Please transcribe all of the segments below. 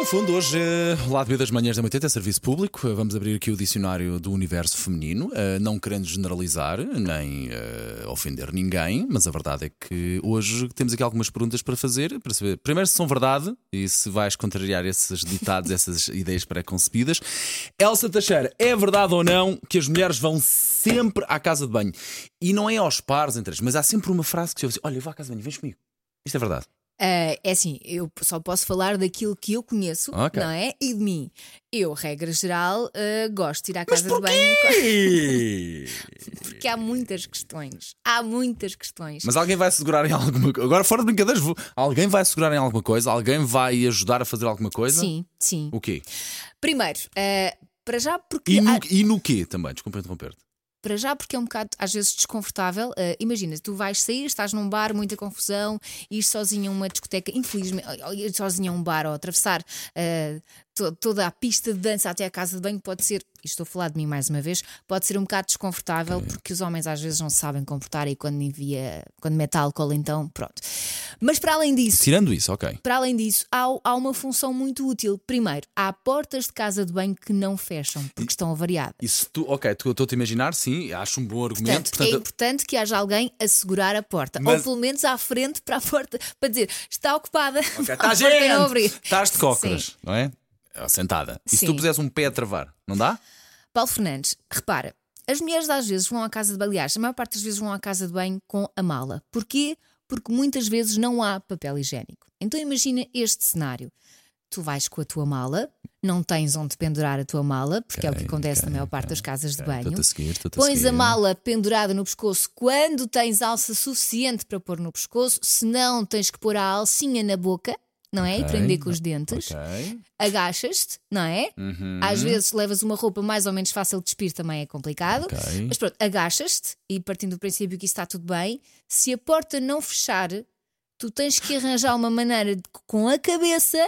No fundo, hoje, eh, o lado B das manhãs da 80 é serviço público. Eh, Vamos abrir aqui o dicionário do universo feminino, eh, não querendo generalizar nem ofender ninguém, mas a verdade é que hoje temos aqui algumas perguntas para fazer, para saber primeiro se são verdade e se vais contrariar esses ditados, essas ideias pré-concebidas. Elsa Teixeira, é verdade ou não que as mulheres vão sempre à casa de banho? E não é aos pares entre eles, mas há sempre uma frase que se ouve assim: Olha, eu vou à casa de banho, vens comigo. Isto é verdade. Ah, é assim, eu só posso falar daquilo que eu conheço, Ok. não é? E de mim. Eu, regra geral, ah, gosto de ir à Mas casa de banho porque há muitas questões. Há muitas questões. Mas alguém vai segurar em alguma coisa. Agora, fora de brincadeiras, vou- alguém vai segurar em alguma coisa? Alguém vai ajudar a fazer alguma coisa? Sim, sim. O quê? Primeiro, ah, para já porque. E no, há- e no quê também? Desculpa interromper-te. Para já, porque é um bocado, às vezes, desconfortável. Ah, imagina, tu vais sair, estás num bar, muita confusão, ir sozinha a uma discoteca, infelizmente, ou ir sozinha a um bar ou atravessar ah, to- toda a pista de dança até a casa de banho pode ser, e estou a falar de mim mais uma vez, pode ser um bocado desconfortável, porque os homens às vezes não se sabem comportar e quando envia, quando mete álcool, então pronto. Mas para além disso, Tirando isso, ok. para além disso, há, há uma função muito útil. Primeiro, há portas de casa de banho que não fecham, porque estão avariadas. Se tu, ok, estou-te a imaginar, sim, acho um bom argumento. Portanto, é importante que haja alguém a segurar a porta, Mas- ou pelo menos à frente para a porta, para dizer está ocupada. Ok, a está porta não abrir. gente! Estás de cócoras, não é? Sentada. E se Sim. tu pusesse um pé a travar, não dá? Paulo Fernandes, repara, as mulheres às vezes vão à casa de banho, aliás, a maior parte das vezes vão à casa de banho com a mala. Porquê? Porque muitas vezes não há papel higiênico. Então imagina este cenário. Tu vais com a tua mala, não tens onde pendurar a tua mala, porque é o que acontece ok, na maior parte das casas de banho. A seguir, a Pões a mala pendurada no pescoço quando tens alça suficiente para pôr no pescoço, se não tens que pôr a alcinha na boca, não é? E Ok, prender com os dentes. Ok. Agachas-te, não é? Uhum. Às vezes levas uma roupa mais ou menos fácil de despir, também é complicado. Ok. Mas pronto, agachas-te e partindo do princípio que isso está tudo bem, se a porta não fechar, tu tens que arranjar uma maneira de, com a cabeça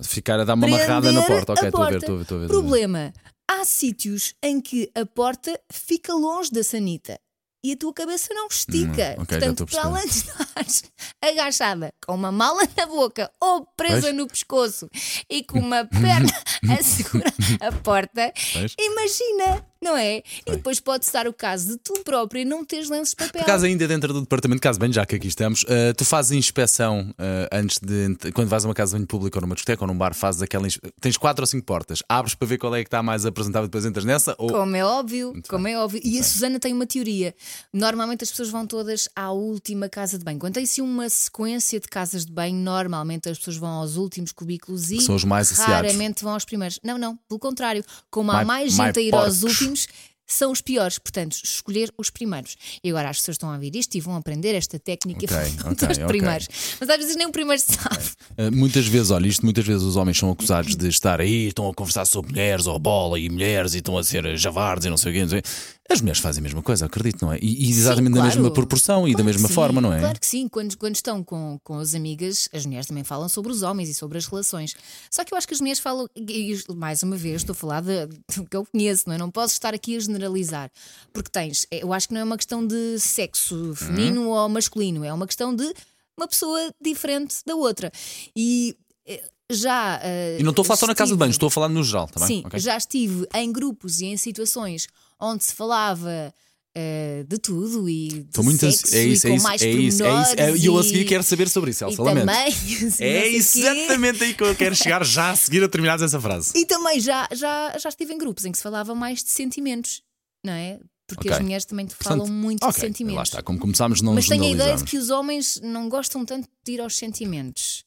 Ficar a dar uma amarrada na porta. Ok, a estou a ver, porta. estou a ver, estou a ver. Problema: há sítios em que a porta fica longe da sanita e a tua cabeça não estica. Hum, ok, já Portanto, para além de estares agachada com uma mala na boca ou presa Pois. no pescoço e com uma perna a segurar a porta, Pois. imagina, não é? E depois pode estar o caso de tu própria não teres lenços de papel. Por acaso, ainda dentro do departamento de casa de banho, já que aqui estamos, eh, tu fazes inspeção eh, antes de. Quando vais a uma casa de banho pública ou numa discoteca ou num bar, fazes aquela. Tens quatro ou cinco portas, abres para ver qual é que está mais apresentável e depois entras nessa? Ou... Como é óbvio, Muito como bem, é óbvio. E a Susana tem uma teoria. Normalmente as pessoas vão todas à última casa de banho. Quando tem assim uma sequência de casas de banho, normalmente as pessoas vão aos últimos cubículos e São os mais raramente vão aos primeiros. Não, não, pelo contrário. Como há mais my gente a ir aos porcos. Últimos, são os piores. Portanto, escolher os primeiros. E agora as pessoas estão a ouvir isto e vão aprender esta técnica Ok, vão ok, aos ok. primeiros. Mas às vezes nem o primeiro sabe. Uh, Muitas vezes, olha, isto muitas vezes os homens são acusados de estar aí, estão a conversar sobre mulheres ou bola e mulheres e estão a ser javardes e não sei o quê. não sei o quê. As mulheres fazem a mesma coisa, acredito, não é? E, e exatamente Sim, da claro. mesma proporção e da Claro que mesma sim, forma, não é? Claro que sim, quando, quando estão com, com as amigas, as mulheres também falam sobre os homens e sobre as relações. Só que eu acho que as mulheres falam, e mais uma vez, estou a falar do que eu conheço, não é? Não posso estar aqui a generalizar, porque tens, é, eu acho que não é uma questão de sexo feminino Uhum. ou masculino, é uma questão de uma pessoa diferente da outra. E eh, já. eh, E não estou a falar só na casa de banho, estive- estou a falar no geral, tá bem? Sim, Ok? já estive em grupos e em situações onde se falava eh, de tudo e de muito sexo é isso, e é com isso, mais é isso, é isso. É- E eu a seguir quero saber sobre isso, Elsa, lamento. também, É exatamente aí que eu quero chegar já a seguir a terminares essa frase. E também já, já, já estive em grupos em que se falava mais de sentimentos, não é? Porque Ok. as mulheres também falam Portanto, muito ok, de sentimentos. Lá está, como começámos, não Mas tenho a ideia de que os homens não gostam tanto de ir aos sentimentos.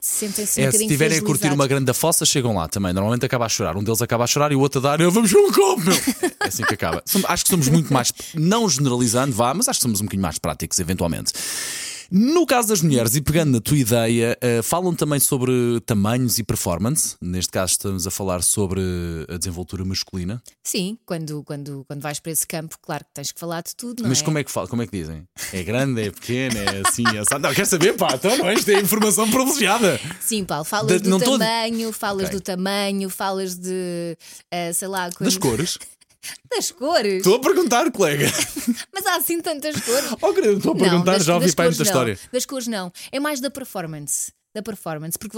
Sentem-se um É, se estiverem a curtir uma grande fossa, chegam lá também. Normalmente acaba a chorar. Um deles acaba a chorar e o outro a dar, "Eu, vamos ver um copo, meu. É assim que acaba. Acho que somos muito mais, não generalizando, vá, mas acho que somos um bocadinho mais práticos, eventualmente. No caso das mulheres, e pegando na tua ideia, eh, falam também sobre tamanhos e performance. Neste caso, estamos a falar sobre a desenvoltura masculina. Sim, quando, quando, quando vais para esse campo, claro que tens que falar de tudo, Mas é? como é que fala? Como é que dizem? É grande, é pequeno, é assim, é assado? Não, quer saber, pá, então não, isto é informação privilegiada. Sim, Paulo, falas Da- do não tô- tamanho, falas Ok. do tamanho, falas de, eh, sei lá, Das quando- cores. Das cores. Estou a perguntar, colega. Mas há assim tantas cores. Oh, querido, estou a perguntar, das- já ouvi para muita não. história. Das cores não. É mais da performance. Da performance. Porque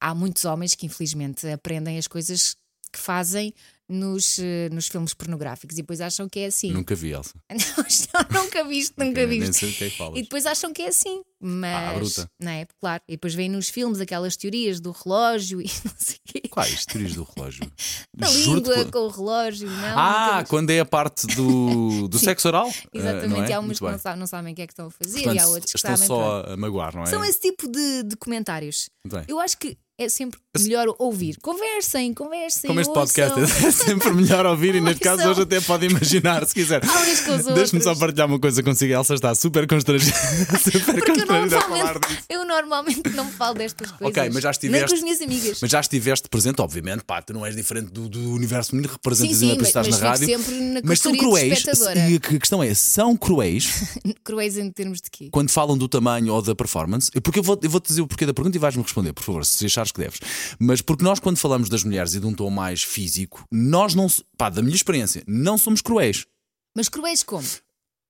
há muitos homens que infelizmente aprendem as coisas que fazem nos, eh, nos filmes pornográficos e depois acham que é assim. Nunca vi, Elsa. Não, nunca viste, nunca Nem viste. sei o que é que falas. E depois acham que é assim. Mas. bruta. Não é? Claro. E depois vêm nos filmes aquelas teorias do relógio e não sei o quê. Quais? Teorias do relógio? Da língua que- com o relógio, não? Ah, viste. quando é a parte do, do sexo oral? Eh, Exatamente, não é? há umas que não bem. sabem, não sabem o que é que estão a fazer Portanto, e há outros que estão sabem. só pronto. a magoar, não é? São esse tipo de, de comentários. Eu acho que é sempre melhor ouvir. Conversem, conversem. Como este podcast ouçam. é sempre melhor ouvir e neste caso hoje até pode imaginar, se quiser. Deixe-me só partilhar uma coisa consigo. Elsa está super constrangida, super Porque eu constrangida falar normalmente, eu normalmente não falo destas coisas. Ok, mas já Nem estiveste- com as minhas amigas. Mas já estiveste presente, obviamente, pá, tu não és diferente do, do universo feminino, representas Sim, sim, mas- estás mas na rádio. sempre na mas são cruéis. E a questão é: são cruéis Cruéis em termos de quê? quando falam do tamanho ou da performance? Porque eu vou- eu vou-te dizer o porquê da pergunta e vais-me responder, por favor, se achares que deves. Mas porque nós, quando falamos das mulheres e de um tom mais físico, nós não, pá, da minha experiência, não somos cruéis. Mas cruéis como?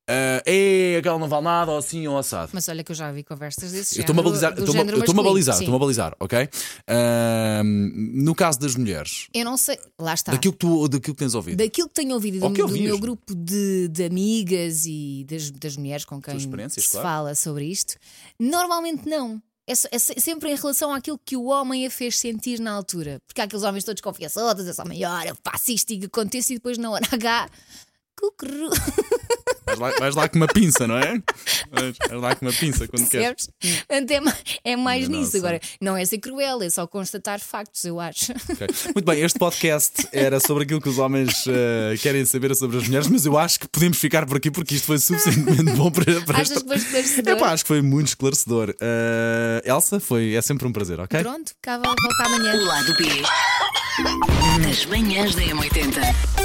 Ah, é, aquela não vale nada, ou assim, ou assado. Mas olha que eu já vi conversas desse Eu estou-me a género, balizar, do estou-me a- género eu estou-me a balizar, estou-me a balizar, ok? Ah, no caso das mulheres, Eu não sei, lá está. daquilo que, tu, daquilo que tens ouvido. Daquilo que tenho ouvido Ou do, que do meu grupo de, de amigas e das, das mulheres com quem se claro. fala sobre isto, normalmente não. É, é se- sempre em relação àquilo que o homem a fez sentir na altura. Porque há aqueles homens todos confiançosos, eu sou maior, eu faço isto e que aconteça, e depois na hora H. cucru, Vais lá, vais lá com uma pinça, não é? Vais, vais lá com uma pinça quando queres. Portanto, é, ma- é mais nisso. Agora, não é ser cruel, é só constatar factos, eu acho. Ok. Muito bem, este podcast era sobre aquilo que os homens eh, querem saber sobre as mulheres, mas eu acho que podemos ficar por aqui porque isto foi suficientemente bom para, para Achas que foi esclarecedor? Epá, acho que foi muito esclarecedor. Eh, Elsa, foi, é sempre um prazer, ok? Pronto, cá vai voltar amanhã. O lado B das manhãs da M80.